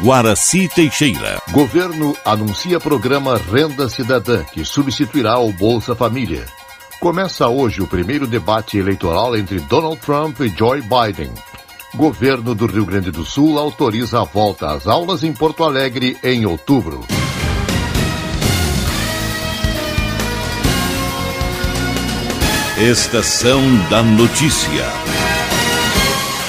Guaraci Teixeira. Governo anuncia programa Renda Cidadã, que substituirá o Bolsa Família. Começa hoje o primeiro debate eleitoral entre Donald Trump e Joe Biden. Governo do Rio Grande do Sul autoriza a volta às aulas em Porto Alegre em outubro. Estação da Notícia.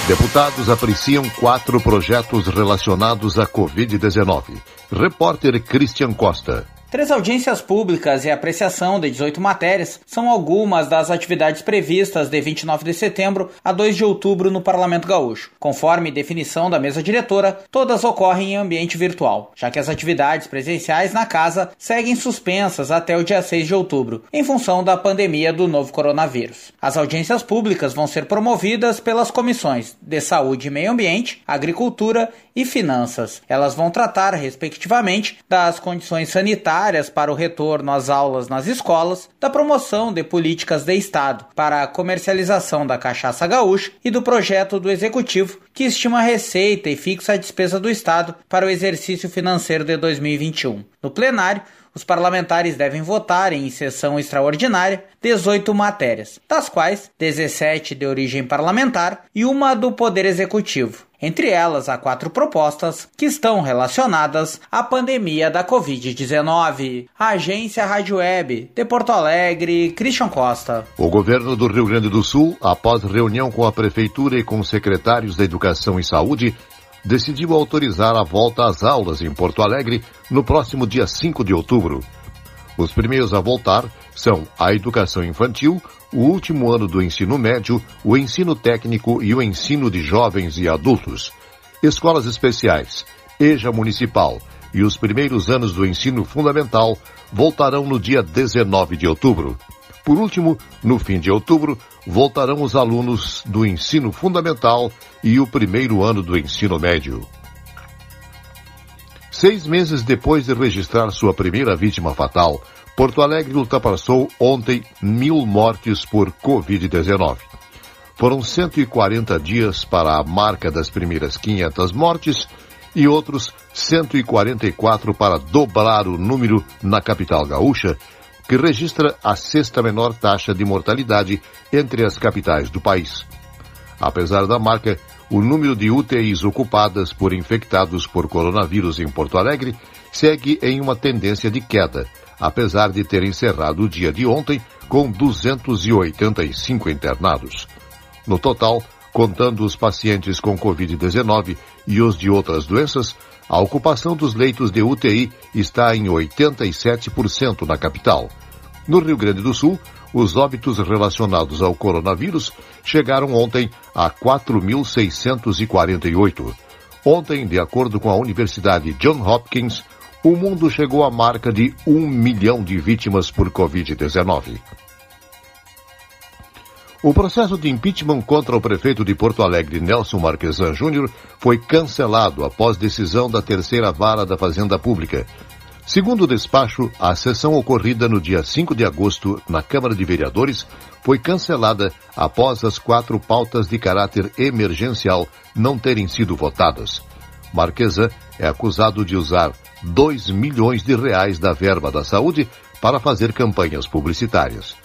Deputados apreciam quatro projetos relacionados à Covid-19. Repórter Christian Costa. Três audiências públicas e apreciação de 18 matérias são algumas das atividades previstas de 29 de setembro a 2 de outubro no Parlamento Gaúcho. Conforme definição da mesa diretora, todas ocorrem em ambiente virtual, já que as atividades presenciais na casa seguem suspensas até o dia 6 de outubro, em função da pandemia do novo coronavírus. As audiências públicas vão ser promovidas pelas comissões de Saúde e Meio Ambiente, Agricultura e Finanças. Elas vão tratar, respectivamente, das condições sanitárias necessárias para o retorno às aulas nas escolas, da promoção de políticas de Estado para a comercialização da cachaça gaúcha e do projeto do Executivo que estima a receita e fixa a despesa do Estado para o exercício financeiro de 2021. No plenário, os parlamentares devem votar em sessão extraordinária 18 matérias, das quais 17 de origem parlamentar e uma do Poder Executivo. Entre elas, há quatro propostas que estão relacionadas à pandemia da Covid-19. Agência Rádio Web, de Porto Alegre, Christian Costa. O governo do Rio Grande do Sul, após reunião com a Prefeitura e com secretários da Educação e Saúde, decidiu autorizar a volta às aulas em Porto Alegre no próximo dia 5 de outubro. Os primeiros a voltar são a educação infantil, o último ano do ensino médio, o ensino técnico e o ensino de jovens e adultos. Escolas especiais, EJA Municipal e os primeiros anos do ensino fundamental voltarão no dia 19 de outubro. Por último, no fim de outubro, voltarão os alunos do ensino fundamental e o primeiro ano do ensino médio. Seis meses depois de registrar sua primeira vítima fatal, Porto Alegre ultrapassou ontem mil mortes por Covid-19. Foram 140 dias para a marca das primeiras 500 mortes e outros 144 para dobrar o número na capital gaúcha, que registra a sexta menor taxa de mortalidade entre as capitais do país. Apesar da marca, o número de UTIs ocupadas por infectados por coronavírus em Porto Alegre segue em uma tendência de queda, apesar de ter encerrado o dia de ontem com 285 internados. No total, contando os pacientes com Covid-19 e os de outras doenças, a ocupação dos leitos de UTI está em 87% na capital. No Rio Grande do Sul, os óbitos relacionados ao coronavírus chegaram ontem a 4.648. Ontem, de acordo com a Universidade John Hopkins, o mundo chegou à marca de um milhão de vítimas por Covid-19. O processo de impeachment contra o prefeito de Porto Alegre, Nelson Marquesan Júnior, foi cancelado após decisão da terceira vara da Fazenda Pública. Segundo o despacho, a sessão ocorrida no dia 5 de agosto na Câmara de Vereadores foi cancelada após as quatro pautas de caráter emergencial não terem sido votadas. Marquesan é acusado de usar 2 milhões de reais da verba da saúde para fazer campanhas publicitárias.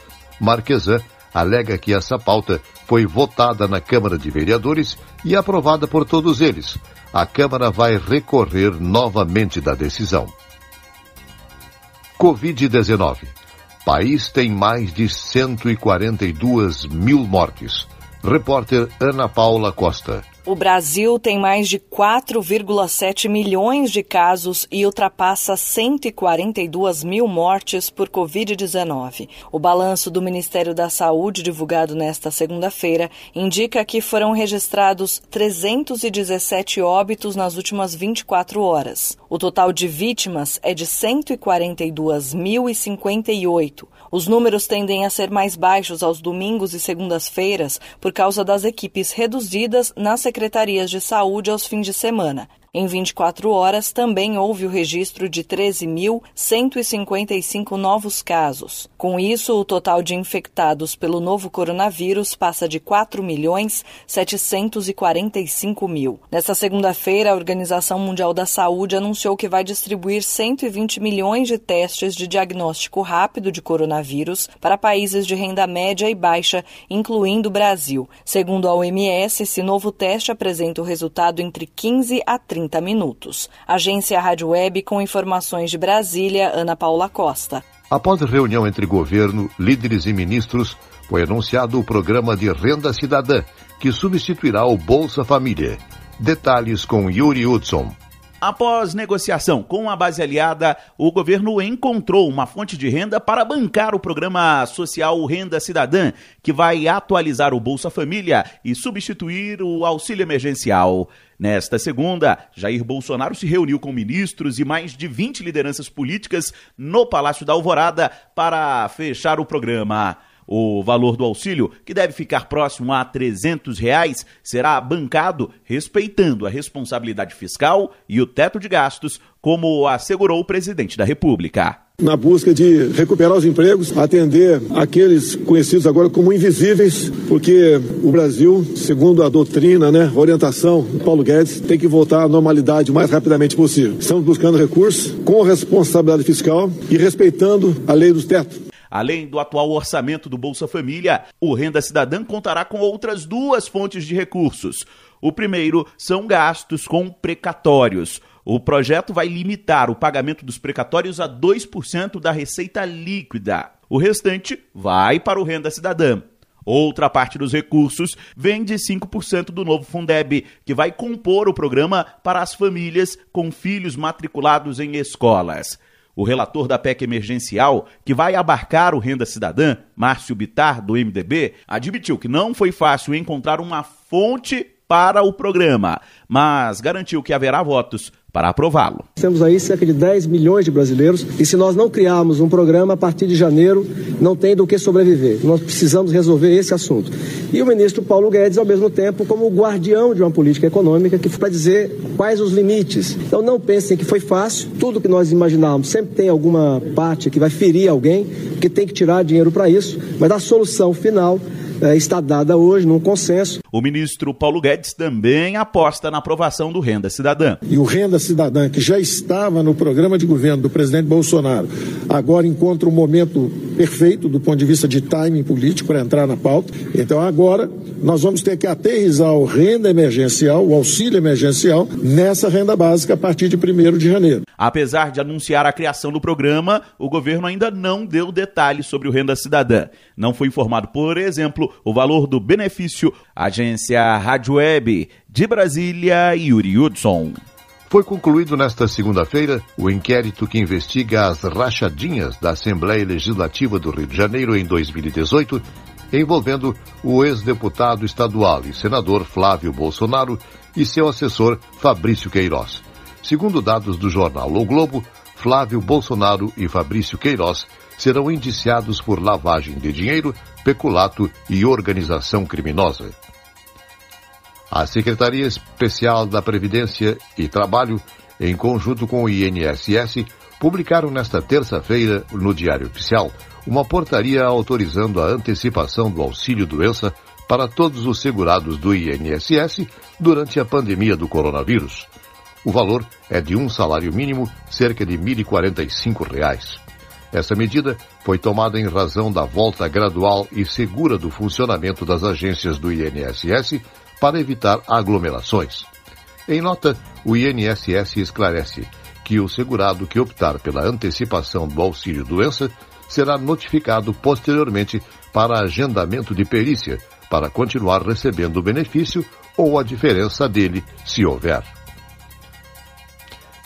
Marquesan alega que essa pauta foi votada na Câmara de Vereadores e aprovada por todos eles. A Câmara vai recorrer novamente da decisão. Covid-19. País tem mais de 142 mil mortes. Repórter Ana Paula Costa. O Brasil tem mais de 4,7 milhões de casos e ultrapassa 142 mil mortes por Covid-19. O balanço do Ministério da Saúde, divulgado nesta segunda-feira, indica que foram registrados 317 óbitos nas últimas 24 horas. O total de vítimas é de 142.058. Os números tendem a ser mais baixos aos domingos e segundas-feiras por causa das equipes reduzidas nas secretarias de saúde aos fins de semana. Em 24 horas, também houve o registro de 13.155 novos casos. Com isso, o total de infectados pelo novo coronavírus passa de 4 milhões 745 mil. Nesta segunda-feira, a Organização Mundial da Saúde anunciou que vai distribuir 120 milhões de testes de diagnóstico rápido de coronavírus para países de renda média e baixa, incluindo o Brasil. Segundo a OMS, esse novo teste apresenta o resultado entre 15 a 30 minutos. Agência Rádio Web com informações de Brasília, Ana Paula Costa. Após reunião entre governo, líderes e ministros, foi anunciado o programa de Renda Cidadã, que substituirá o Bolsa Família. Detalhes com Yuri Hudson. Após negociação com a base aliada, o governo encontrou uma fonte de renda para bancar o programa social Renda Cidadã, que vai atualizar o Bolsa Família e substituir o auxílio emergencial. Nesta segunda, Jair Bolsonaro se reuniu com ministros e mais de 20 lideranças políticas no Palácio da Alvorada para fechar o programa. O valor do auxílio, que deve ficar próximo a 300 reais, será bancado respeitando a responsabilidade fiscal e o teto de gastos, como assegurou o presidente da República na busca de recuperar os empregos, atender aqueles conhecidos agora como invisíveis, porque o Brasil, segundo a doutrina, né, orientação do Paulo Guedes, tem que voltar à normalidade o mais rapidamente possível. Estamos buscando recursos com responsabilidade fiscal e respeitando a lei dos tetos. Além do atual orçamento do Bolsa Família, o Renda Cidadã contará com outras duas fontes de recursos. O primeiro são gastos com precatórios. O projeto vai limitar o pagamento dos precatórios a 2% da receita líquida. O restante vai para o Renda Cidadã. Outra parte dos recursos vem de 5% do novo Fundeb, que vai compor o programa para as famílias com filhos matriculados em escolas. O relator da PEC emergencial, que vai abarcar o Renda Cidadã, Márcio Bitar, do MDB, admitiu que não foi fácil encontrar uma fonte para o programa, mas garantiu que haverá votos para aprová-lo. Temos aí cerca de 10 milhões de brasileiros e se nós não criarmos um programa a partir de janeiro, não tem do que sobreviver. Nós precisamos resolver esse assunto. E o ministro Paulo Guedes, ao mesmo tempo, como guardião de uma política econômica que para dizer quais os limites. Então não pensem que foi fácil, tudo que nós imaginávamos sempre tem alguma parte que vai ferir alguém, que tem que tirar dinheiro para isso, mas a solução final é, está dada hoje num consenso. O ministro Paulo Guedes também aposta na aprovação do Renda Cidadã. E o Renda Cidadã, que já estava no programa de governo do presidente Bolsonaro, agora encontra um momento perfeito do ponto de vista de timing político para entrar na pauta. Então agora nós vamos ter que aterrizar o renda emergencial, o auxílio emergencial, nessa renda básica a partir de 1 de janeiro. Apesar de anunciar a criação do programa, o governo ainda não deu detalhes sobre o Renda Cidadã. Não foi informado, por exemplo, o valor do benefício. Agência Rádio Web de Brasília, Yuri Hudson. Foi concluído nesta segunda-feira o inquérito que investiga as rachadinhas da Assembleia Legislativa do Rio de Janeiro em 2018, envolvendo o ex-deputado estadual e senador Flávio Bolsonaro e seu assessor Fabrício Queiroz. Segundo dados do jornal O Globo, Flávio Bolsonaro e Fabrício Queiroz serão indiciados por lavagem de dinheiro, peculato e organização criminosa. A Secretaria Especial da Previdência e Trabalho, em conjunto com o INSS, publicaram nesta terça-feira, no Diário Oficial, uma portaria autorizando a antecipação do auxílio-doença para todos os segurados do INSS durante a pandemia do coronavírus. O valor é de um salário mínimo, cerca de R$ 1.045. Essa medida foi tomada em razão da volta gradual e segura do funcionamento das agências do INSS para evitar aglomerações. Em nota, o INSS esclarece que o segurado que optar pela antecipação do auxílio-doença será notificado posteriormente para agendamento de perícia para continuar recebendo o benefício ou a diferença dele, se houver.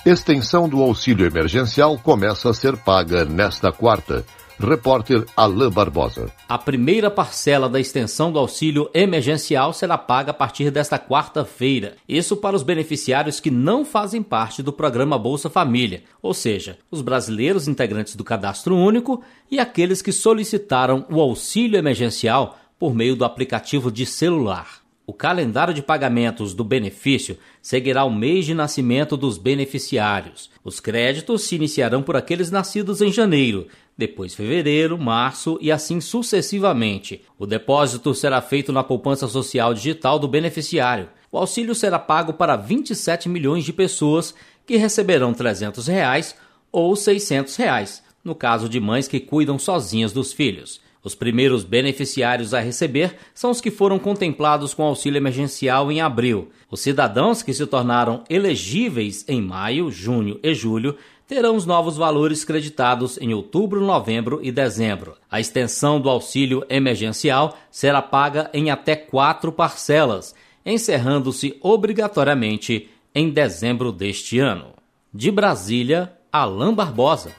Extensão do auxílio emergencial começa a ser paga nesta quarta. Repórter Alain Barbosa. A primeira parcela da extensão do auxílio emergencial será paga a partir desta quarta-feira. Isso para os beneficiários que não fazem parte do programa Bolsa Família, ou seja, os brasileiros integrantes do Cadastro Único e aqueles que solicitaram o auxílio emergencial por meio do aplicativo de celular. O calendário de pagamentos do benefício seguirá o mês de nascimento dos beneficiários. Os créditos se iniciarão por aqueles nascidos em janeiro, depois fevereiro, março e assim sucessivamente. O depósito será feito na poupança social digital do beneficiário. O auxílio será pago para 27 milhões de pessoas que receberão 300 reais ou 600 reais, no caso de mães que cuidam sozinhas dos filhos. Os primeiros beneficiários a receber são os que foram contemplados com auxílio emergencial em abril. Os cidadãos que se tornaram elegíveis em maio, junho e julho terão os novos valores creditados em outubro, novembro e dezembro. A extensão do auxílio emergencial será paga em até quatro parcelas, encerrando-se obrigatoriamente em dezembro deste ano. De Brasília, Alain Barbosa.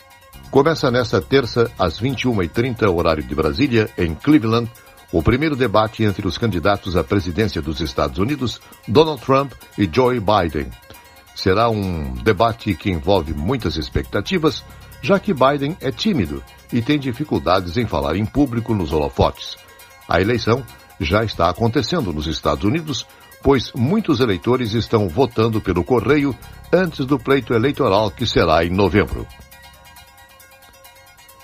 Começa nesta terça, às 21h30, horário de Brasília, em Cleveland, o primeiro debate entre os candidatos à presidência dos Estados Unidos, Donald Trump e Joe Biden. Será um debate que envolve muitas expectativas, já que Biden é tímido e tem dificuldades em falar em público nos holofotes. A eleição já está acontecendo nos Estados Unidos, pois muitos eleitores estão votando pelo correio antes do pleito eleitoral que será em novembro.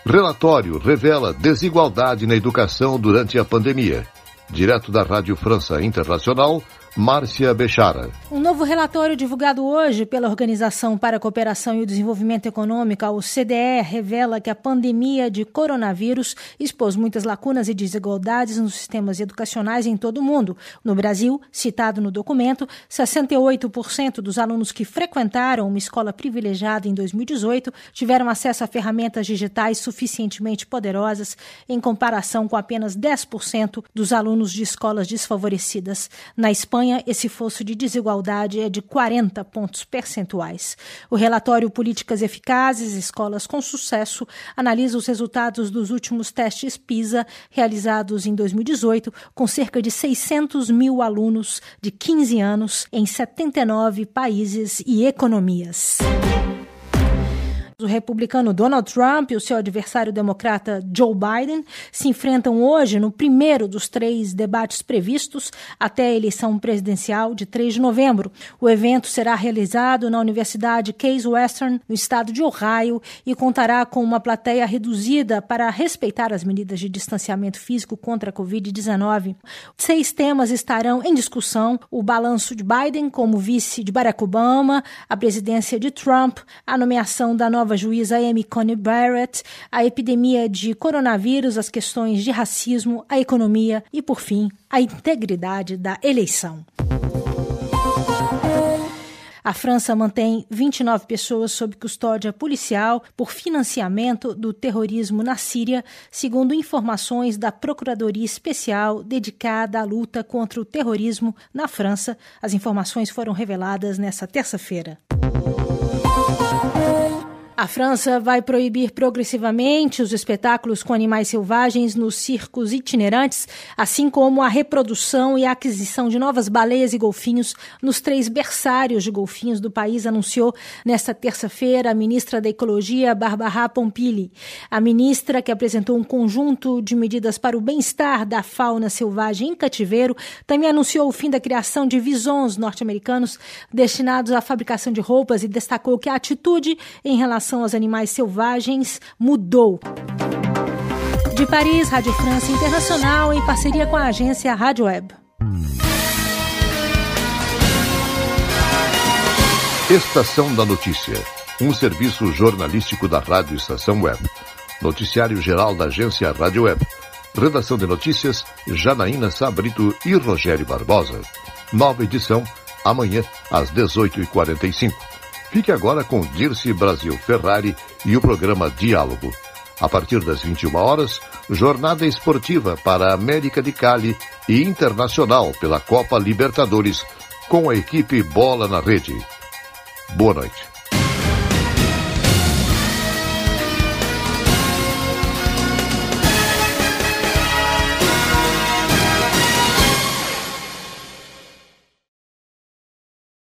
Relatório revela desigualdade na educação durante a pandemia. Direto da Rádio França Internacional, Márcia Bechara. Um novo relatório divulgado hoje pela Organização para a Cooperação e o Desenvolvimento Econômico, a OCDE, revela que a pandemia de coronavírus expôs muitas lacunas e desigualdades nos sistemas educacionais em todo o mundo. No Brasil, citado no documento, 68% dos alunos que frequentaram uma escola privilegiada em 2018 tiveram acesso a ferramentas digitais suficientemente poderosas, em comparação com apenas 10% dos alunos de escolas desfavorecidas. Na Espanha, Esse fosso de desigualdade é de 40 pontos percentuais. O relatório Políticas Eficazes, Escolas com Sucesso, analisa os resultados dos últimos testes PISA realizados em 2018, com cerca de 600 mil alunos de 15 anos em 79 países e economias. O republicano Donald Trump e o seu adversário democrata Joe Biden se enfrentam hoje no primeiro dos três debates previstos até a eleição presidencial de 3 de novembro. O evento será realizado na Universidade Case Western, no estado de Ohio, e contará com uma plateia reduzida para respeitar as medidas de distanciamento físico contra a Covid-19. Seis temas estarão em discussão: o balanço de Biden como vice de Barack Obama, a presidência de Trump, a nomeação da nova nova juíza Amy Coney Barrett, a epidemia de coronavírus, as questões de racismo, a economia e, por fim, a integridade da eleição. A França mantém 29 pessoas sob custódia policial por financiamento do terrorismo na Síria, segundo informações da Procuradoria Especial dedicada à luta contra o terrorismo na França. As informações foram reveladas nesta terça-feira. A França vai proibir progressivamente os espetáculos com animais selvagens nos circos itinerantes, assim como a reprodução e a aquisição de novas baleias e golfinhos nos três berçários de golfinhos do país, anunciou nesta terça-feira a ministra da Ecologia, Barbara Pompili. A ministra, que apresentou um conjunto de medidas para o bem-estar da fauna selvagem em cativeiro, também anunciou o fim da criação de visons norte-americanos destinados à fabricação de roupas e destacou que a atitude em relação relação aos animais selvagens mudou. De Paris, Rádio França Internacional, em parceria com a agência Rádio Web. Estação da Notícia, um serviço jornalístico da Rádio Estação Web. Noticiário geral da agência Rádio Web. Redação de notícias, Janaína Sabrito e Rogério Barbosa. Nova edição, amanhã, às 18h45. Fique agora com Dirce Brasil Ferrari e o programa Diálogo. A partir das 21 horas, jornada esportiva para a América de Cali e internacional pela Copa Libertadores com a equipe Bola na Rede. Boa noite.